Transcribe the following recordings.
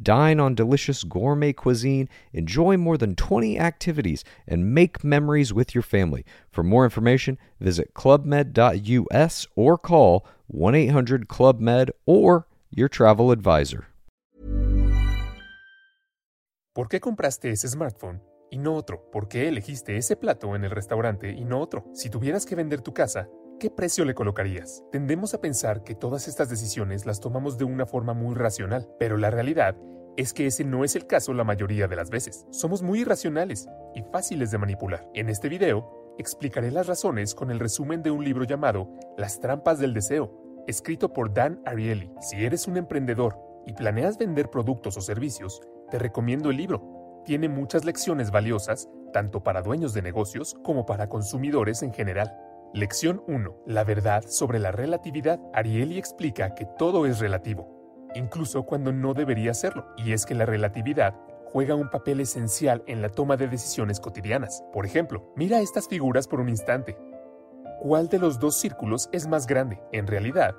Dine on delicious gourmet cuisine, enjoy more than 20 activities, and make memories with your family. For more information, visit clubmed.us or call 1 800 Club Med or your travel advisor. ¿Por qué compraste ese smartphone y no otro? ¿Por qué elegiste ese plato en el restaurante y no otro? Si tuvieras que vender tu casa, ¿qué precio le colocarías? Tendemos a pensar que todas estas decisiones las tomamos de una forma muy racional, pero la realidad es que ese no es el caso la mayoría de las veces. Somos muy irracionales y fáciles de manipular. En este video, explicaré las razones con el resumen de un libro llamado Las trampas del deseo, escrito por Dan Ariely. Si eres un emprendedor y planeas vender productos o servicios, te recomiendo el libro. Tiene muchas lecciones valiosas, tanto para dueños de negocios como para consumidores en general. Lección 1. La verdad sobre la relatividad. Ariely explica que todo es relativo, incluso cuando no debería serlo, y es que la relatividad juega un papel esencial en la toma de decisiones cotidianas. Por ejemplo, mira estas figuras por un instante. ¿Cuál de los dos círculos es más grande? En realidad,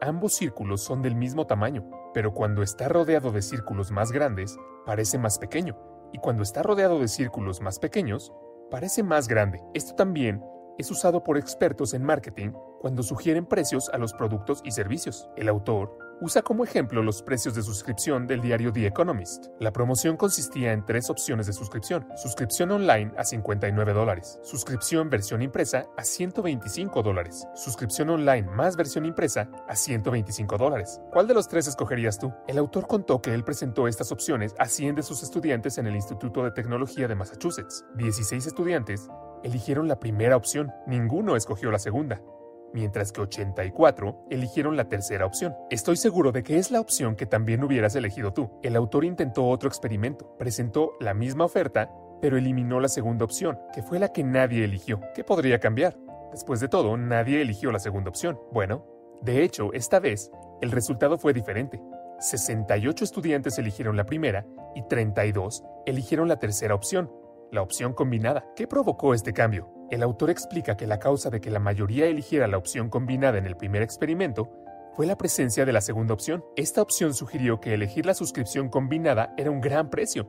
ambos círculos son del mismo tamaño, pero cuando está rodeado de círculos más grandes, parece más pequeño, y cuando está rodeado de círculos más pequeños, parece más grande. Esto también es usado por expertos en marketing cuando sugieren precios a los productos y servicios. El autor usa como ejemplo los precios de suscripción del diario The Economist. La promoción consistía en tres opciones de suscripción. Suscripción online a 59 dólares, suscripción versión impresa a 125 dólares, suscripción online más versión impresa a 125 dólares. ¿Cuál de los tres escogerías tú? El autor contó que él presentó estas opciones a 100 de sus estudiantes en el Instituto de Tecnología de Massachusetts. 16 estudiantes eligieron la primera opción, ninguno escogió la segunda mientras que 84 eligieron la tercera opción. Estoy seguro de que es la opción que también hubieras elegido tú. El autor intentó otro experimento, presentó la misma oferta, pero eliminó la segunda opción, que fue la que nadie eligió. ¿Qué podría cambiar? Después de todo, nadie eligió la segunda opción. Bueno, de hecho, esta vez, el resultado fue diferente. 68 estudiantes eligieron la primera y 32 eligieron la tercera opción, la opción combinada. ¿Qué provocó este cambio? El autor explica que la causa de que la mayoría eligiera la opción combinada en el primer experimento fue la presencia de la segunda opción. Esta opción sugirió que elegir la suscripción combinada era un gran precio.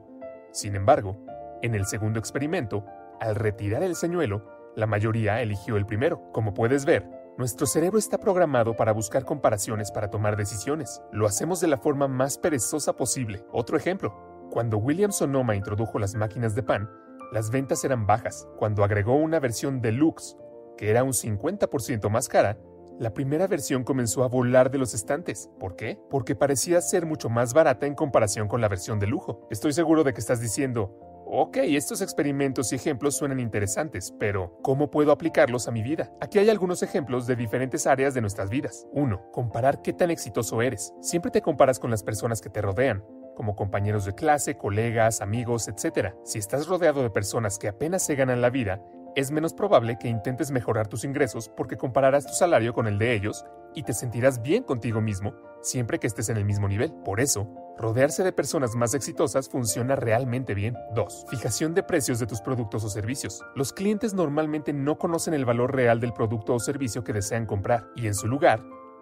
Sin embargo, en el segundo experimento, al retirar el señuelo, la mayoría eligió el primero. Como puedes ver, nuestro cerebro está programado para buscar comparaciones para tomar decisiones. Lo hacemos de la forma más perezosa posible. Otro ejemplo, cuando William Sonoma introdujo las máquinas de pan, las ventas eran bajas. Cuando agregó una versión deluxe, que era un 50% más cara, la primera versión comenzó a volar de los estantes. ¿Por qué? Porque parecía ser mucho más barata en comparación con la versión de lujo. Estoy seguro de que estás diciendo, ok, estos experimentos y ejemplos suenan interesantes, pero ¿cómo puedo aplicarlos a mi vida? Aquí hay algunos ejemplos de diferentes áreas de nuestras vidas. 1. Comparar qué tan exitoso eres. Siempre te comparas con las personas que te rodean como compañeros de clase, colegas, amigos, etc. Si estás rodeado de personas que apenas se ganan la vida, es menos probable que intentes mejorar tus ingresos porque compararás tu salario con el de ellos y te sentirás bien contigo mismo siempre que estés en el mismo nivel. Por eso, Rodearse de personas más exitosas funciona realmente bien. 2. Fijación de precios de tus productos o servicios. Los clientes normalmente no conocen el valor real del producto o servicio que desean comprar y en su lugar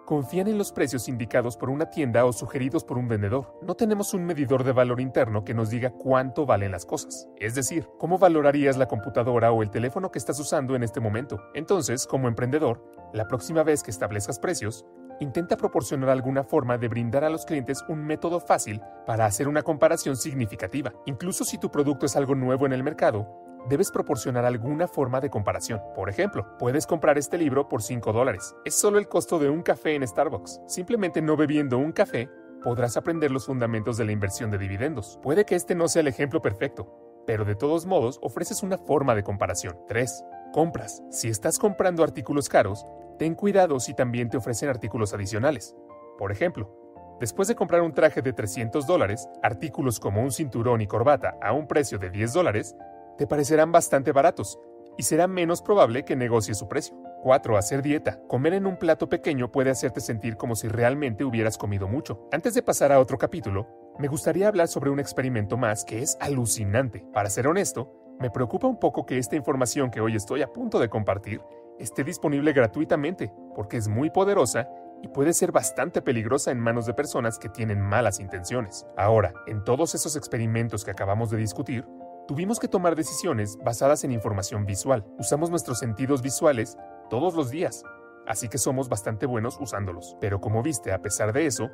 confían en los precios indicados por una tienda o sugeridos por un vendedor. No tenemos un medidor de valor interno que nos diga cuánto valen las cosas. Es decir, ¿cómo valorarías la computadora o el teléfono que estás usando en este momento? Entonces, como emprendedor, la próxima vez que establezcas precios, intenta proporcionar alguna forma de brindar a los clientes un método fácil para hacer una comparación significativa. Incluso si tu producto es algo nuevo en el mercado, debes proporcionar alguna forma de comparación. Por ejemplo, puedes comprar este libro por 5 dólares. Es solo el costo de un café en Starbucks. Simplemente no bebiendo un café, podrás aprender los fundamentos de la inversión de dividendos. Puede que este no sea el ejemplo perfecto, pero de todos modos ofreces una forma de comparación. 3. Compras. Si estás comprando artículos caros, ten cuidado si también te ofrecen artículos adicionales. Por ejemplo, Después de comprar un traje de 300 dólares, artículos como un cinturón y corbata a un precio de 10 dólares te parecerán bastante baratos y será menos probable que negocies su precio. 4. Hacer dieta. Comer en un plato pequeño puede hacerte sentir como si realmente hubieras comido mucho. Antes de pasar a otro capítulo, me gustaría hablar sobre un experimento más que es alucinante. Para ser honesto, me preocupa un poco que esta información que hoy estoy a punto de compartir esté disponible gratuitamente, porque es muy poderosa y puede ser bastante peligrosa en manos de personas que tienen malas intenciones. Ahora, en todos esos experimentos que acabamos de discutir, Tuvimos que tomar decisiones basadas en información visual. Usamos nuestros sentidos visuales todos los días, así que somos bastante buenos usándolos. Pero como viste, a pesar de eso,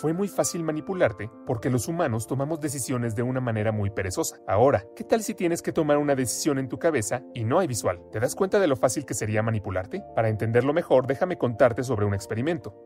fue muy fácil manipularte porque los humanos tomamos decisiones de una manera muy perezosa. Ahora, ¿qué tal si tienes que tomar una decisión en tu cabeza y no hay visual? ¿Te das cuenta de lo fácil que sería manipularte? Para entenderlo mejor, déjame contarte sobre un experimento.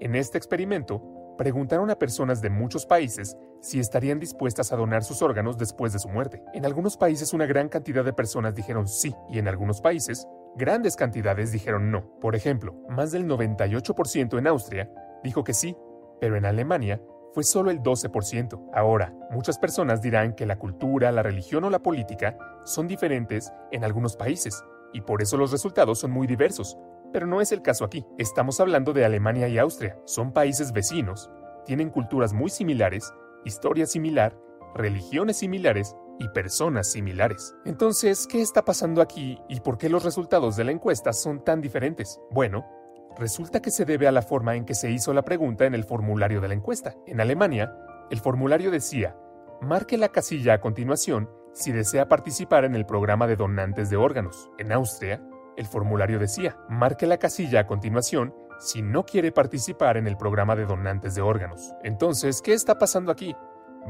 En este experimento, preguntaron a personas de muchos países si estarían dispuestas a donar sus órganos después de su muerte. En algunos países una gran cantidad de personas dijeron sí y en algunos países grandes cantidades dijeron no. Por ejemplo, más del 98% en Austria dijo que sí, pero en Alemania fue solo el 12%. Ahora, muchas personas dirán que la cultura, la religión o la política son diferentes en algunos países y por eso los resultados son muy diversos, pero no es el caso aquí. Estamos hablando de Alemania y Austria. Son países vecinos, tienen culturas muy similares, historia similar, religiones similares y personas similares. Entonces, ¿qué está pasando aquí y por qué los resultados de la encuesta son tan diferentes? Bueno, resulta que se debe a la forma en que se hizo la pregunta en el formulario de la encuesta. En Alemania, el formulario decía, marque la casilla a continuación si desea participar en el programa de donantes de órganos. En Austria, el formulario decía, marque la casilla a continuación si no quiere participar en el programa de donantes de órganos. Entonces, ¿qué está pasando aquí?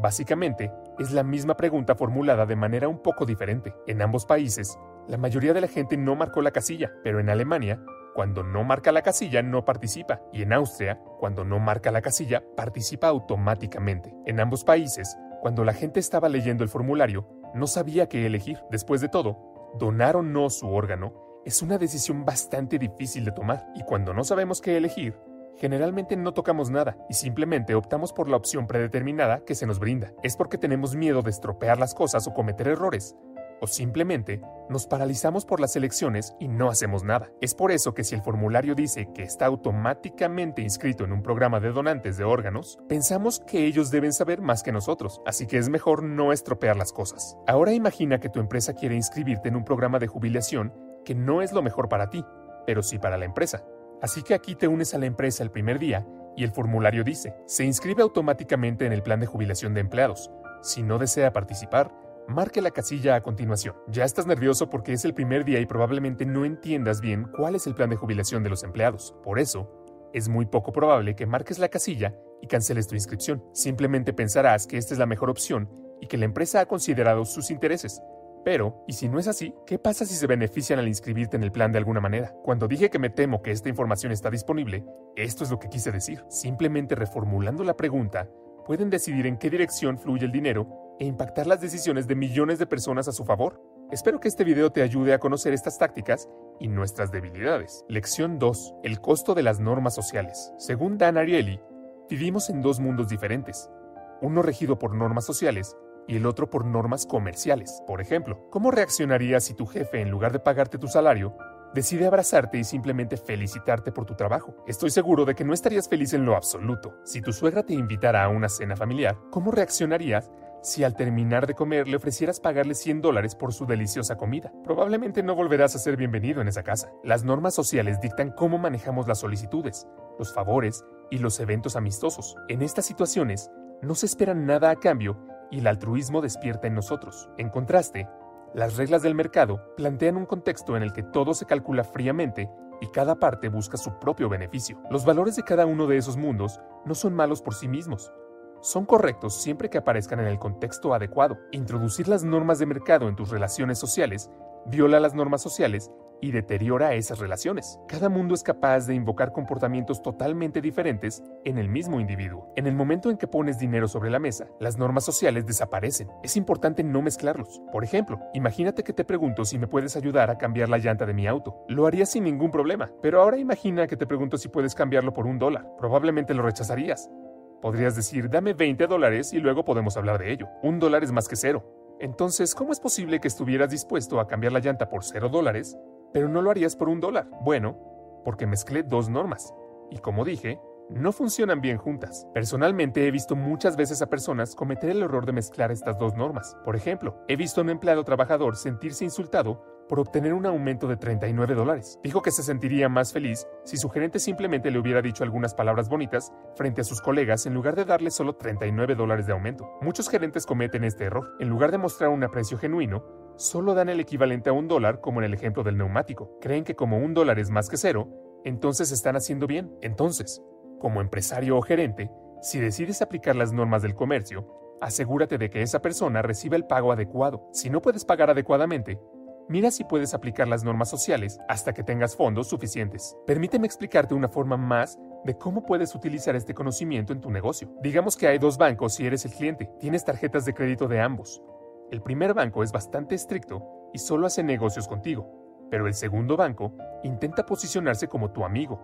Básicamente, es la misma pregunta formulada de manera un poco diferente. En ambos países, la mayoría de la gente no marcó la casilla, pero en Alemania, cuando no marca la casilla no participa, y en Austria, cuando no marca la casilla, participa automáticamente. En ambos países, cuando la gente estaba leyendo el formulario, no sabía qué elegir. Después de todo, donar o no su órgano es una decisión bastante difícil de tomar y cuando no sabemos qué elegir, generalmente no tocamos nada y simplemente optamos por la opción predeterminada que se nos brinda. Es porque tenemos miedo de estropear las cosas o cometer errores, o simplemente nos paralizamos por las elecciones y no hacemos nada. Es por eso que si el formulario dice que está automáticamente inscrito en un programa de donantes de órganos, pensamos que ellos deben saber más que nosotros, así que es mejor no estropear las cosas. Ahora imagina que tu empresa quiere inscribirte en un programa de jubilación que no es lo mejor para ti, pero sí para la empresa. Así que aquí te unes a la empresa el primer día y el formulario dice, se inscribe automáticamente en el plan de jubilación de empleados. Si no desea participar, marque la casilla a continuación. Ya estás nervioso porque es el primer día y probablemente no entiendas bien cuál es el plan de jubilación de los empleados. Por eso, es muy poco probable que marques la casilla y canceles tu inscripción. Simplemente pensarás que esta es la mejor opción y que la empresa ha considerado sus intereses, pero, ¿y si no es así? ¿Qué pasa si se benefician al inscribirte en el plan de alguna manera? Cuando dije que me temo que esta información está disponible, esto es lo que quise decir. Simplemente reformulando la pregunta, pueden decidir en qué dirección fluye el dinero e impactar las decisiones de millones de personas a su favor. Espero que este video te ayude a conocer estas tácticas y nuestras debilidades. Lección 2. El costo de las normas sociales. Según Dan Ariely, vivimos en dos mundos diferentes. Uno regido por normas sociales y el otro por normas comerciales. Por ejemplo, ¿cómo reaccionarías si tu jefe, en lugar de pagarte tu salario, Decide abrazarte y simplemente felicitarte por tu trabajo. Estoy seguro de que no estarías feliz en lo absoluto. Si tu suegra te invitara a una cena familiar, ¿cómo reaccionarías si al terminar de comer le ofrecieras pagarle 100 dólares por su deliciosa comida. Probablemente no volverás a ser bienvenido en esa casa. Las normas sociales dictan cómo manejamos las solicitudes, los favores y los eventos amistosos. En estas situaciones, no se espera nada a cambio y el altruismo despierta en nosotros. En contraste, las reglas del mercado plantean un contexto en el que todo se calcula fríamente y cada parte busca su propio beneficio. Los valores de cada uno de esos mundos no son malos por sí mismos, son correctos siempre que aparezcan en el contexto adecuado. Introducir las normas de mercado en tus relaciones sociales viola las normas sociales y deteriora esas relaciones. Cada mundo es capaz de invocar comportamientos totalmente diferentes en el mismo individuo. En el momento en que pones dinero sobre la mesa, las normas sociales desaparecen. Es importante no mezclarlos. Por ejemplo, imagínate que te pregunto si me puedes ayudar a cambiar la llanta de mi auto. Lo haría sin ningún problema, pero ahora imagina que te pregunto si puedes cambiarlo por un dólar. Probablemente lo rechazarías. Podrías decir, dame 20 dólares y luego podemos hablar de ello. Un dólar es más que cero. Entonces, ¿cómo es posible que estuvieras dispuesto a cambiar la llanta por cero dólares, pero no lo harías por un dólar? Bueno, porque mezclé dos normas. Y como dije, no funcionan bien juntas. Personalmente he visto muchas veces a personas cometer el error de mezclar estas dos normas. Por ejemplo, he visto a un empleado trabajador sentirse insultado por obtener un aumento de 39 dólares. Dijo que se sentiría más feliz si su gerente simplemente le hubiera dicho algunas palabras bonitas frente a sus colegas en lugar de darle solo 39 dólares de aumento. Muchos gerentes cometen este error. En lugar de mostrar un aprecio genuino, solo dan el equivalente a un dólar como en el ejemplo del neumático. Creen que como un dólar es más que cero, entonces están haciendo bien. Entonces, como empresario o gerente, si decides aplicar las normas del comercio, asegúrate de que esa persona reciba el pago adecuado. Si no puedes pagar adecuadamente, mira si puedes aplicar las normas sociales hasta que tengas fondos suficientes. Permíteme explicarte una forma más de cómo puedes utilizar este conocimiento en tu negocio. Digamos que hay dos bancos si eres el cliente. Tienes tarjetas de crédito de ambos. El primer banco es bastante estricto y solo hace negocios contigo, pero el segundo banco intenta posicionarse como tu amigo.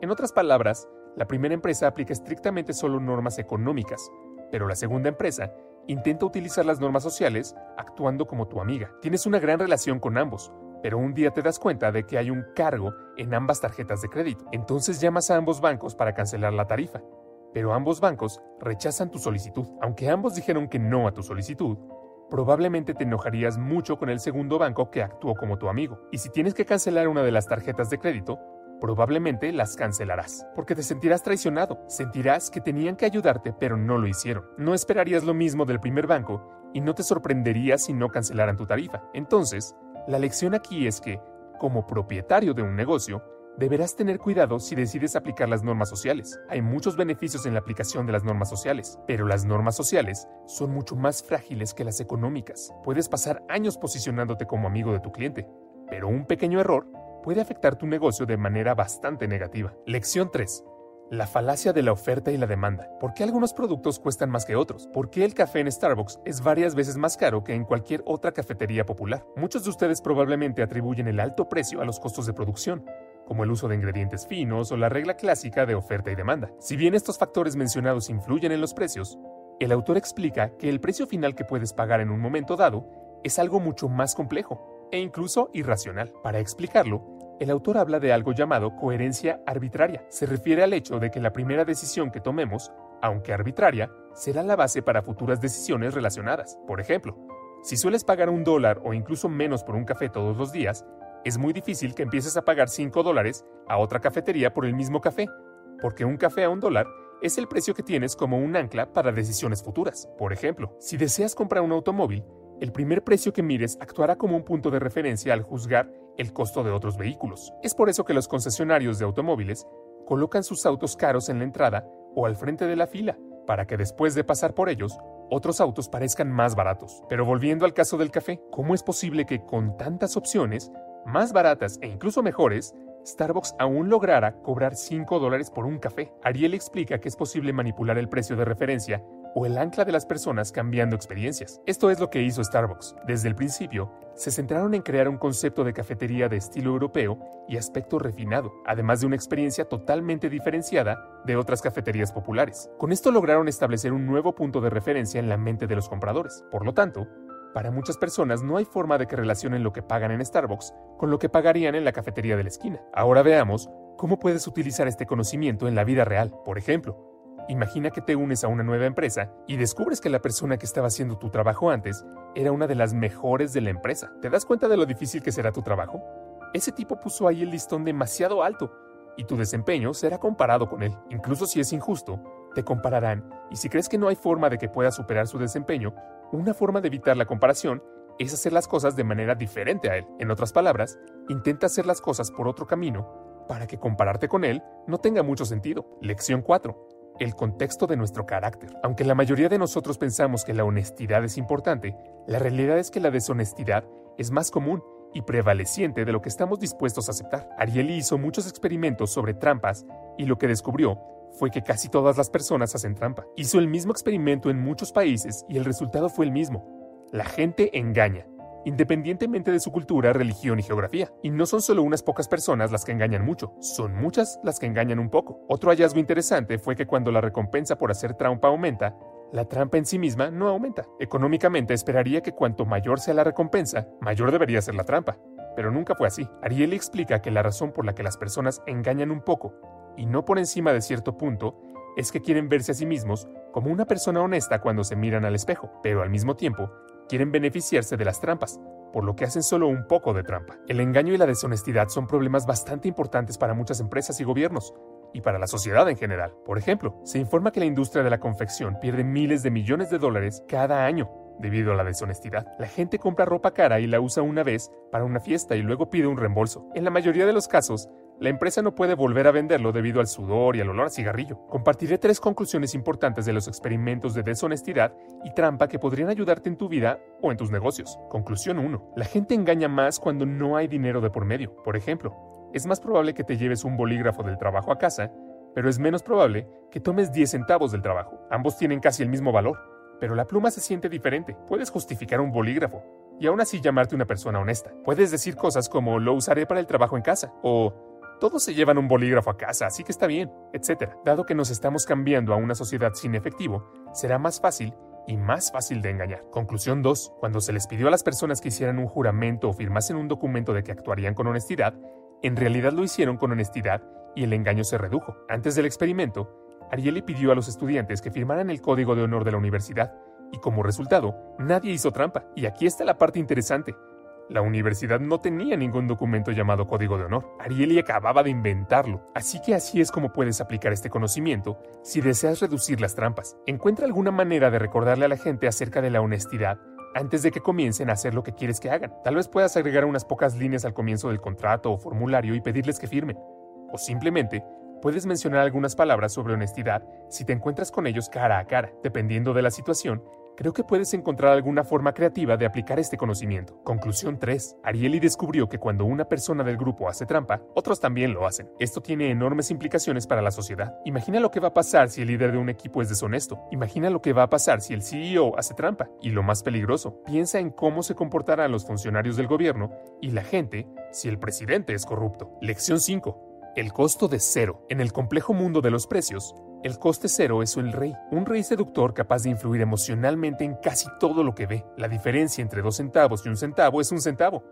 En otras palabras, la primera empresa aplica estrictamente solo normas económicas, pero la segunda empresa Intenta utilizar las normas sociales actuando como tu amiga. Tienes una gran relación con ambos, pero un día te das cuenta de que hay un cargo en ambas tarjetas de crédito. Entonces llamas a ambos bancos para cancelar la tarifa. Pero ambos bancos rechazan tu solicitud. Aunque ambos dijeron que no a tu solicitud, probablemente te enojarías mucho con el segundo banco que actuó como tu amigo. Y si tienes que cancelar una de las tarjetas de crédito, probablemente las cancelarás, porque te sentirás traicionado, sentirás que tenían que ayudarte pero no lo hicieron. No esperarías lo mismo del primer banco y no te sorprenderías si no cancelaran tu tarifa. Entonces, la lección aquí es que, como propietario de un negocio, deberás tener cuidado si decides aplicar las normas sociales. Hay muchos beneficios en la aplicación de las normas sociales, pero las normas sociales son mucho más frágiles que las económicas. Puedes pasar años posicionándote como amigo de tu cliente, pero un pequeño error puede afectar tu negocio de manera bastante negativa. Lección 3. La falacia de la oferta y la demanda. ¿Por qué algunos productos cuestan más que otros? ¿Por qué el café en Starbucks es varias veces más caro que en cualquier otra cafetería popular? Muchos de ustedes probablemente atribuyen el alto precio a los costos de producción, como el uso de ingredientes finos o la regla clásica de oferta y demanda. Si bien estos factores mencionados influyen en los precios, el autor explica que el precio final que puedes pagar en un momento dado es algo mucho más complejo e incluso irracional. Para explicarlo, el autor habla de algo llamado coherencia arbitraria. Se refiere al hecho de que la primera decisión que tomemos, aunque arbitraria, será la base para futuras decisiones relacionadas. Por ejemplo, si sueles pagar un dólar o incluso menos por un café todos los días, es muy difícil que empieces a pagar 5 dólares a otra cafetería por el mismo café, porque un café a un dólar es el precio que tienes como un ancla para decisiones futuras. Por ejemplo, si deseas comprar un automóvil, el primer precio que mires actuará como un punto de referencia al juzgar el costo de otros vehículos. Es por eso que los concesionarios de automóviles colocan sus autos caros en la entrada o al frente de la fila, para que después de pasar por ellos, otros autos parezcan más baratos. Pero volviendo al caso del café, ¿cómo es posible que con tantas opciones, más baratas e incluso mejores, Starbucks aún lograra cobrar 5 dólares por un café? Ariel explica que es posible manipular el precio de referencia o el ancla de las personas cambiando experiencias. Esto es lo que hizo Starbucks. Desde el principio, se centraron en crear un concepto de cafetería de estilo europeo y aspecto refinado, además de una experiencia totalmente diferenciada de otras cafeterías populares. Con esto lograron establecer un nuevo punto de referencia en la mente de los compradores. Por lo tanto, Para muchas personas no hay forma de que relacionen lo que pagan en Starbucks con lo que pagarían en la cafetería de la esquina. Ahora veamos cómo puedes utilizar este conocimiento en la vida real. Por ejemplo, imagina que te unes a una nueva empresa y descubres que la persona que estaba haciendo tu trabajo antes era una de las mejores de la empresa. ¿Te das cuenta de lo difícil que será tu trabajo? Ese tipo puso ahí el listón demasiado alto y tu desempeño será comparado con él. Incluso si es injusto, te compararán y si crees que no hay forma de que puedas superar su desempeño, una forma de evitar la comparación es hacer las cosas de manera diferente a él. En otras palabras, intenta hacer las cosas por otro camino para que compararte con él no tenga mucho sentido. Lección 4. El contexto de nuestro carácter. Aunque la mayoría de nosotros pensamos que la honestidad es importante, la realidad es que la deshonestidad es más común y prevaleciente de lo que estamos dispuestos a aceptar. Ariely hizo muchos experimentos sobre trampas y lo que descubrió fue que casi todas las personas hacen trampa. Hizo el mismo experimento en muchos países y el resultado fue el mismo. La gente engaña, independientemente de su cultura, religión y geografía. Y no son solo unas pocas personas las que engañan mucho, son muchas las que engañan un poco. Otro hallazgo interesante fue que cuando la recompensa por hacer trampa aumenta, la trampa en sí misma no aumenta. Económicamente esperaría que cuanto mayor sea la recompensa, mayor debería ser la trampa. Pero nunca fue así. Ariel explica que la razón por la que las personas engañan un poco, y no por encima de cierto punto, es que quieren verse a sí mismos como una persona honesta cuando se miran al espejo, pero al mismo tiempo quieren beneficiarse de las trampas, por lo que hacen solo un poco de trampa. El engaño y la deshonestidad son problemas bastante importantes para muchas empresas y gobiernos, y para la sociedad en general. Por ejemplo, se informa que la industria de la confección pierde miles de millones de dólares cada año debido a la deshonestidad. La gente compra ropa cara y la usa una vez para una fiesta y luego pide un reembolso. En la mayoría de los casos, la empresa no puede volver a venderlo debido al sudor y al olor a cigarrillo. Compartiré tres conclusiones importantes de los experimentos de deshonestidad y trampa que podrían ayudarte en tu vida o en tus negocios. Conclusión 1. La gente engaña más cuando no hay dinero de por medio. Por ejemplo, es más probable que te lleves un bolígrafo del trabajo a casa, pero es menos probable que tomes 10 centavos del trabajo. Ambos tienen casi el mismo valor, pero la pluma se siente diferente. Puedes justificar un bolígrafo y aún así llamarte una persona honesta. Puedes decir cosas como lo usaré para el trabajo en casa o todos se llevan un bolígrafo a casa, así que está bien, etc. Dado que nos estamos cambiando a una sociedad sin efectivo, será más fácil y más fácil de engañar. Conclusión 2. Cuando se les pidió a las personas que hicieran un juramento o firmasen un documento de que actuarían con honestidad, en realidad lo hicieron con honestidad y el engaño se redujo. Antes del experimento, Ariely pidió a los estudiantes que firmaran el código de honor de la universidad, y como resultado, nadie hizo trampa. Y aquí está la parte interesante. La universidad no tenía ningún documento llamado Código de Honor. Ariely acababa de inventarlo. Así que así es como puedes aplicar este conocimiento si deseas reducir las trampas. Encuentra alguna manera de recordarle a la gente acerca de la honestidad antes de que comiencen a hacer lo que quieres que hagan. Tal vez puedas agregar unas pocas líneas al comienzo del contrato o formulario y pedirles que firmen. O simplemente puedes mencionar algunas palabras sobre honestidad si te encuentras con ellos cara a cara. Dependiendo de la situación, creo que puedes encontrar alguna forma creativa de aplicar este conocimiento. Conclusión 3. Ariely descubrió que cuando una persona del grupo hace trampa, otros también lo hacen. Esto tiene enormes implicaciones para la sociedad. Imagina lo que va a pasar si el líder de un equipo es deshonesto. Imagina lo que va a pasar si el CEO hace trampa. Y lo más peligroso, piensa en cómo se comportarán los funcionarios del gobierno y la gente si el presidente es corrupto. Lección 5. El costo de cero. En el complejo mundo de los precios, el coste cero es el rey, un rey seductor capaz de influir emocionalmente en casi todo lo que ve. La diferencia entre dos centavos y un centavo es un centavo,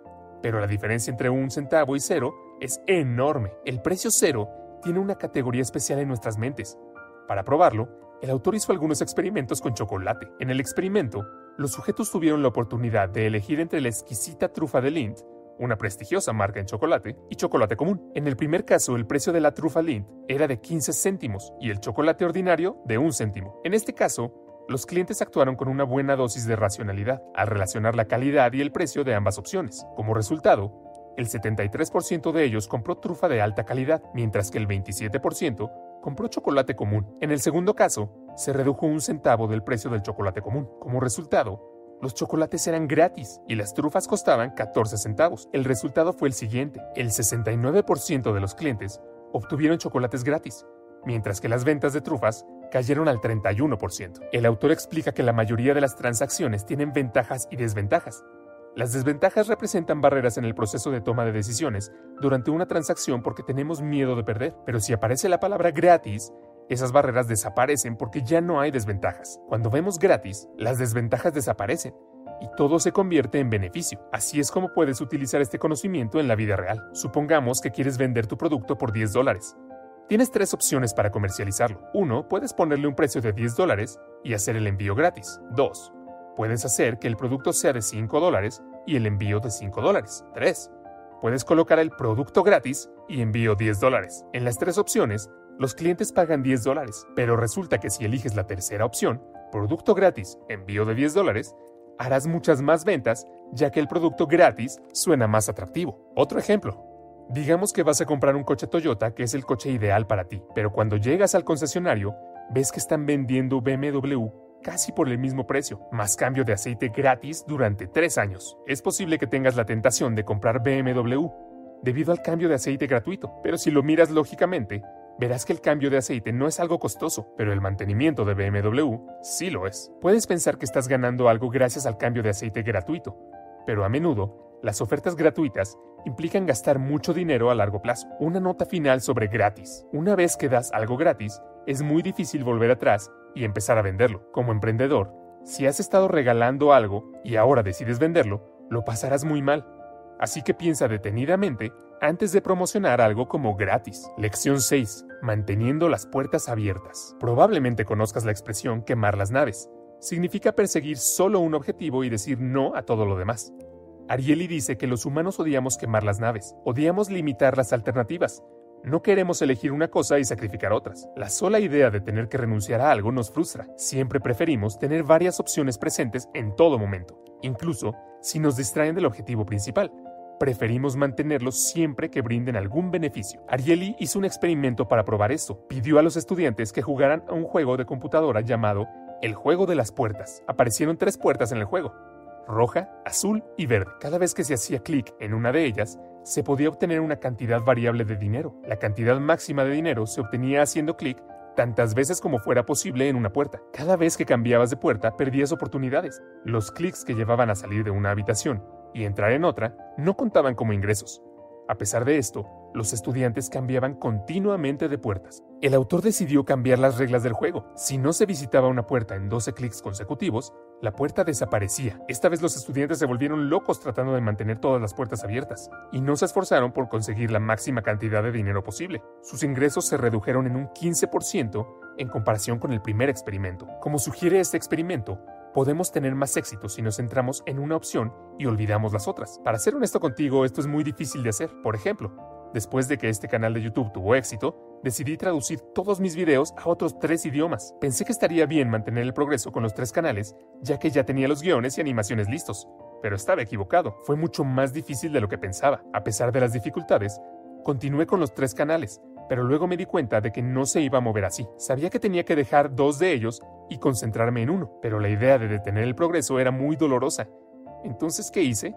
pero la diferencia entre un centavo y cero es enorme. El precio cero tiene una categoría especial en nuestras mentes. Para probarlo, el autor hizo algunos experimentos con chocolate. En el experimento, los sujetos tuvieron la oportunidad de elegir entre la exquisita trufa de Lindt una prestigiosa marca en chocolate, y chocolate común. En el primer caso, el precio de la trufa Lindt era de 15 céntimos y el chocolate ordinario de un céntimo. En este caso, los clientes actuaron con una buena dosis de racionalidad al relacionar la calidad y el precio de ambas opciones. Como resultado, el 73% de ellos compró trufa de alta calidad, mientras que el 27% compró chocolate común. En el segundo caso, se redujo un centavo del precio del chocolate común. Como resultado, los chocolates eran gratis y las trufas costaban 14 centavos. El resultado fue el siguiente, el 69% de los clientes obtuvieron chocolates gratis, mientras que las ventas de trufas cayeron al 31%. El autor explica que la mayoría de las transacciones tienen ventajas y desventajas. Las desventajas representan barreras en el proceso de toma de decisiones durante una transacción porque tenemos miedo de perder, pero si aparece la palabra gratis, esas barreras desaparecen porque ya no hay desventajas. Cuando vemos gratis, las desventajas desaparecen y todo se convierte en beneficio. Así es como puedes utilizar este conocimiento en la vida real. Supongamos que quieres vender tu producto por 10 dólares. Tienes tres opciones para comercializarlo. Uno, puedes ponerle un precio de 10 dólares y hacer el envío gratis. 2. Puedes hacer que el producto sea de 5 dólares y el envío de 5 dólares. 3. Puedes colocar el producto gratis y envío 10 dólares. En las tres opciones, los clientes pagan 10 dólares, pero resulta que si eliges la tercera opción, producto gratis, envío de 10 dólares, harás muchas más ventas ya que el producto gratis suena más atractivo. Otro ejemplo. Digamos que vas a comprar un coche Toyota que es el coche ideal para ti, pero cuando llegas al concesionario, ves que están vendiendo BMW casi por el mismo precio, más cambio de aceite gratis durante tres años. Es posible que tengas la tentación de comprar BMW debido al cambio de aceite gratuito, pero si lo miras lógicamente, verás que el cambio de aceite no es algo costoso, pero el mantenimiento de BMW sí lo es. Puedes pensar que estás ganando algo gracias al cambio de aceite gratuito, pero a menudo las ofertas gratuitas implican gastar mucho dinero a largo plazo. Una nota final sobre gratis. Una vez que das algo gratis, es muy difícil volver atrás y empezar a venderlo. Como emprendedor, si has estado regalando algo y ahora decides venderlo, lo pasarás muy mal. Así que piensa detenidamente antes de promocionar algo como gratis. Lección 6. Manteniendo las puertas abiertas. Probablemente conozcas la expresión quemar las naves. Significa perseguir solo un objetivo y decir no a todo lo demás. Ariely dice que los humanos odiamos quemar las naves, odiamos limitar las alternativas, no queremos elegir una cosa y sacrificar otras. La sola idea de tener que renunciar a algo nos frustra. Siempre preferimos tener varias opciones presentes en todo momento, incluso si nos distraen del objetivo principal. Preferimos mantenerlos siempre que brinden algún beneficio. Ariely hizo un experimento para probar esto. Pidió a los estudiantes que jugaran a un juego de computadora llamado El juego de las puertas. Aparecieron tres puertas en el juego roja, azul y verde. Cada vez que se hacía clic en una de ellas, se podía obtener una cantidad variable de dinero. La cantidad máxima de dinero se obtenía haciendo clic tantas veces como fuera posible en una puerta. Cada vez que cambiabas de puerta perdías oportunidades. Los clics que llevaban a salir de una habitación y entrar en otra no contaban como ingresos. A pesar de esto, los estudiantes cambiaban continuamente de puertas. El autor decidió cambiar las reglas del juego. Si no se visitaba una puerta en 12 clics consecutivos, la puerta desaparecía. Esta vez los estudiantes se volvieron locos tratando de mantener todas las puertas abiertas, y no se esforzaron por conseguir la máxima cantidad de dinero posible. Sus ingresos se redujeron en un 15% en comparación con el primer experimento. Como sugiere este experimento, podemos tener más éxito si nos centramos en una opción y olvidamos las otras. Para ser honesto contigo, esto es muy difícil de hacer. Por ejemplo, después de que este canal de YouTube tuvo éxito, decidí traducir todos mis videos a otros tres idiomas. Pensé que estaría bien mantener el progreso con los tres canales, ya que ya tenía los guiones y animaciones listos. Pero estaba equivocado, fue mucho más difícil de lo que pensaba. A pesar de las dificultades, continué con los tres canales, pero luego me di cuenta de que no se iba a mover así. Sabía que tenía que dejar dos de ellos y concentrarme en uno, pero la idea de detener el progreso era muy dolorosa. Entonces, ¿qué hice?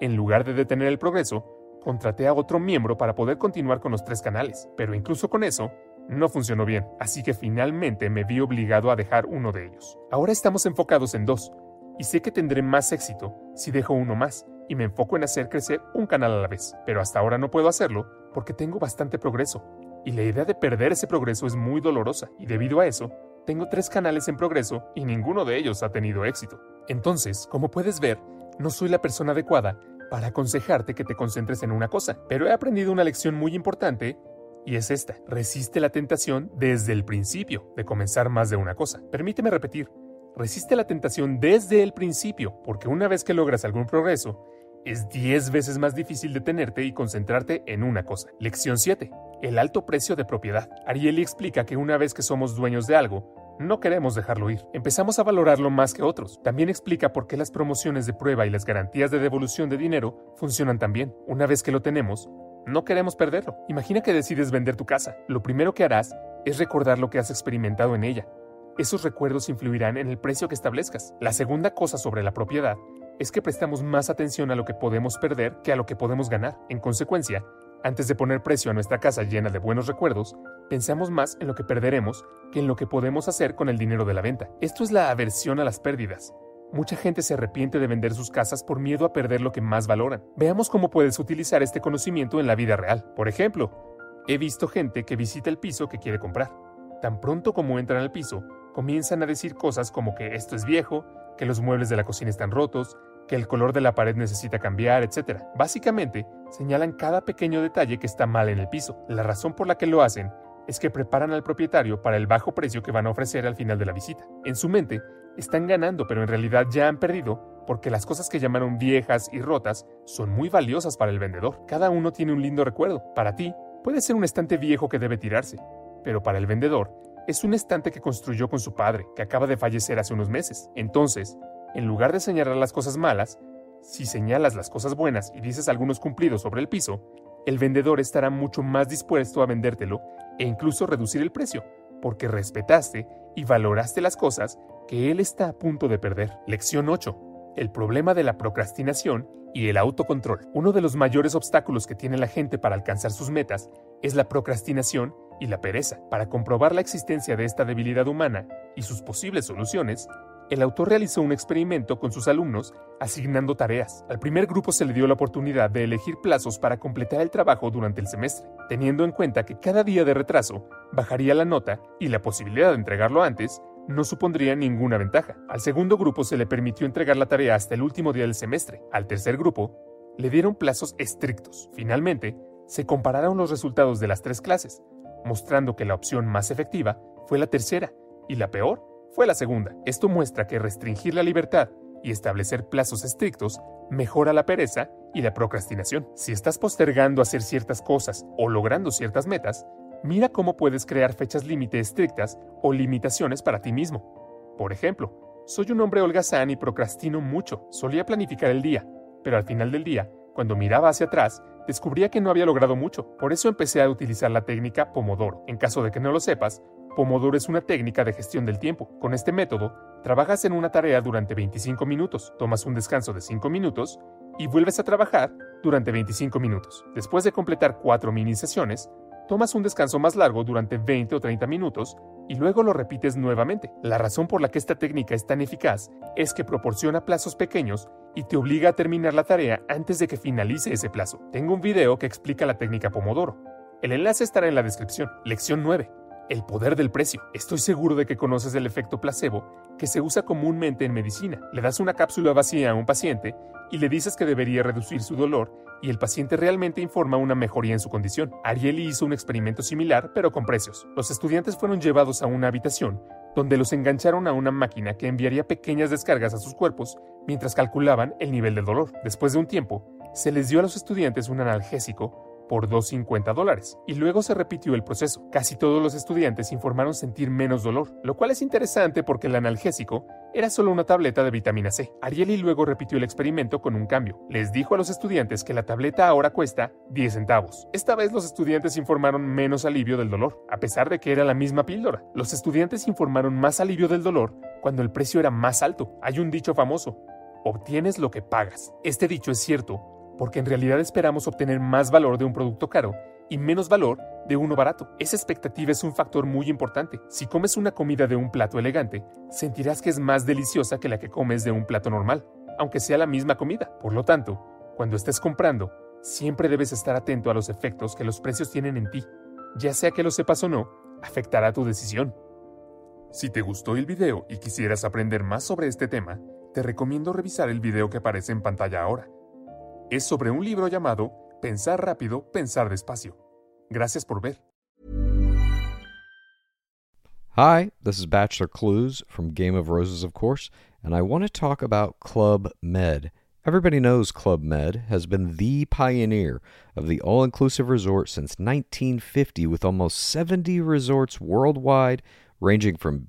En lugar de detener el progreso, contraté a otro miembro para poder continuar con los tres canales, pero incluso con eso, no funcionó bien, así que finalmente me vi obligado a dejar uno de ellos. Ahora estamos enfocados en dos, y sé que tendré más éxito si dejo uno más y me enfoco en hacer crecer un canal a la vez, pero hasta ahora no puedo hacerlo porque tengo bastante progreso, y la idea de perder ese progreso es muy dolorosa, y debido a eso, tengo tres canales en progreso y ninguno de ellos ha tenido éxito. Entonces, como puedes ver, no soy la persona adecuada para aconsejarte que te concentres en una cosa, pero he aprendido una lección muy importante y es esta. Resiste la tentación desde el principio de comenzar más de una cosa. Permíteme repetir. Resiste la tentación desde el principio, porque una vez que logras algún progreso, es 10 veces más difícil detenerte y concentrarte en una cosa. Lección 7. El alto precio de propiedad. Ariely explica que una vez que somos dueños de algo, no queremos dejarlo ir. Empezamos a valorarlo más que otros. También explica por qué las promociones de prueba y las garantías de devolución de dinero funcionan tan bien. Una vez que lo tenemos, no queremos perderlo. Imagina que decides vender tu casa. Lo primero que harás es recordar lo que has experimentado en ella. Esos recuerdos influirán en el precio que establezcas. La segunda cosa sobre la propiedad es que prestamos más atención a lo que podemos perder que a lo que podemos ganar. En consecuencia, antes de poner precio a nuestra casa llena de buenos recuerdos, pensamos más en lo que perderemos que en lo que podemos hacer con el dinero de la venta. Esto es la aversión a las pérdidas. Mucha gente se arrepiente de vender sus casas por miedo a perder lo que más valoran. Veamos cómo puedes utilizar este conocimiento en la vida real. Por ejemplo, he visto gente que visita el piso que quiere comprar. Tan pronto como entran al piso, comienzan a decir cosas como que esto es viejo, que los muebles de la cocina están rotos, que el color de la pared necesita cambiar, etc. Básicamente, señalan cada pequeño detalle que está mal en el piso. La razón por la que lo hacen es que preparan al propietario para el bajo precio que van a ofrecer al final de la visita. En su mente, están ganando, pero en realidad ya han perdido porque las cosas que llamaron viejas y rotas son muy valiosas para el vendedor. Cada uno tiene un lindo recuerdo. Para ti, puede ser un estante viejo que debe tirarse, pero para el vendedor, es un estante que construyó con su padre, que acaba de fallecer hace unos meses. Entonces, en lugar de señalar las cosas malas, si señalas las cosas buenas y dices algunos cumplidos sobre el piso, el vendedor estará mucho más dispuesto a vendértelo e incluso reducir el precio, porque respetaste y valoraste las cosas que él está a punto de perder. Lección 8. El problema de la procrastinación y el autocontrol. Uno de los mayores obstáculos que tiene la gente para alcanzar sus metas es la procrastinación y la pereza. Para comprobar la existencia de esta debilidad humana y sus posibles soluciones, el autor realizó un experimento con sus alumnos asignando tareas. Al primer grupo se le dio la oportunidad de elegir plazos para completar el trabajo durante el semestre, teniendo en cuenta que cada día de retraso bajaría la nota y la posibilidad de entregarlo antes no supondría ninguna ventaja. Al segundo grupo se le permitió entregar la tarea hasta el último día del semestre. Al tercer grupo le dieron plazos estrictos. Finalmente, se compararon los resultados de las tres clases, mostrando que la opción más efectiva fue la tercera y la peor fue la segunda. Esto muestra que restringir la libertad y establecer plazos estrictos mejora la pereza y la procrastinación. Si estás postergando hacer ciertas cosas o logrando ciertas metas, mira cómo puedes crear fechas límite estrictas o limitaciones para ti mismo. Por ejemplo, soy un hombre holgazán y procrastino mucho. Solía planificar el día, pero al final del día, cuando miraba hacia atrás, descubría que no había logrado mucho. Por eso empecé a utilizar la técnica Pomodoro. En caso de que no lo sepas, Pomodoro es una técnica de gestión del tiempo. Con este método, trabajas en una tarea durante 25 minutos, tomas un descanso de 5 minutos y vuelves a trabajar durante 25 minutos. Después de completar cuatro mini sesiones, tomas un descanso más largo durante 20 o 30 minutos y luego lo repites nuevamente. La razón por la que esta técnica es tan eficaz es que proporciona plazos pequeños y te obliga a terminar la tarea antes de que finalice ese plazo. Tengo un video que explica la técnica Pomodoro. El enlace estará en la descripción. Lección 9. El poder del precio. Estoy seguro de que conoces el efecto placebo que se usa comúnmente en medicina. Le das una cápsula vacía a un paciente y le dices que debería reducir su dolor y el paciente realmente informa una mejoría en su condición. Ariely hizo un experimento similar, pero con precios. Los estudiantes fueron llevados a una habitación donde los engancharon a una máquina que enviaría pequeñas descargas a sus cuerpos mientras calculaban el nivel de dolor. Después de un tiempo, se les dio a los estudiantes un analgésico por 250 dólares. Y luego se repitió el proceso. Casi todos los estudiantes informaron sentir menos dolor, lo cual es interesante porque el analgésico era solo una tableta de vitamina C. Ariely luego repitió el experimento con un cambio. Les dijo a los estudiantes que la tableta ahora cuesta 10 centavos. Esta vez los estudiantes informaron menos alivio del dolor, a pesar de que era la misma píldora. Los estudiantes informaron más alivio del dolor cuando el precio era más alto. Hay un dicho famoso, obtienes lo que pagas. Este dicho es cierto porque en realidad esperamos obtener más valor de un producto caro y menos valor de uno barato. Esa expectativa es un factor muy importante. Si comes una comida de un plato elegante, sentirás que es más deliciosa que la que comes de un plato normal, aunque sea la misma comida. Por lo tanto, cuando estés comprando, siempre debes estar atento a los efectos que los precios tienen en ti. Ya sea que lo sepas o no, afectará tu decisión. Si te gustó el video y quisieras aprender más sobre este tema, te recomiendo revisar el video que aparece en pantalla ahora es sobre un libro llamado Pensar rápido, pensar despacio. Gracias por ver. Hi, this is Bachelor Clues from Game of Roses, of course, and I want to talk about Club Med. Everybody knows Club Med has been the pioneer of the all inclusive resort since 1950, with almost 70 resorts worldwide, ranging from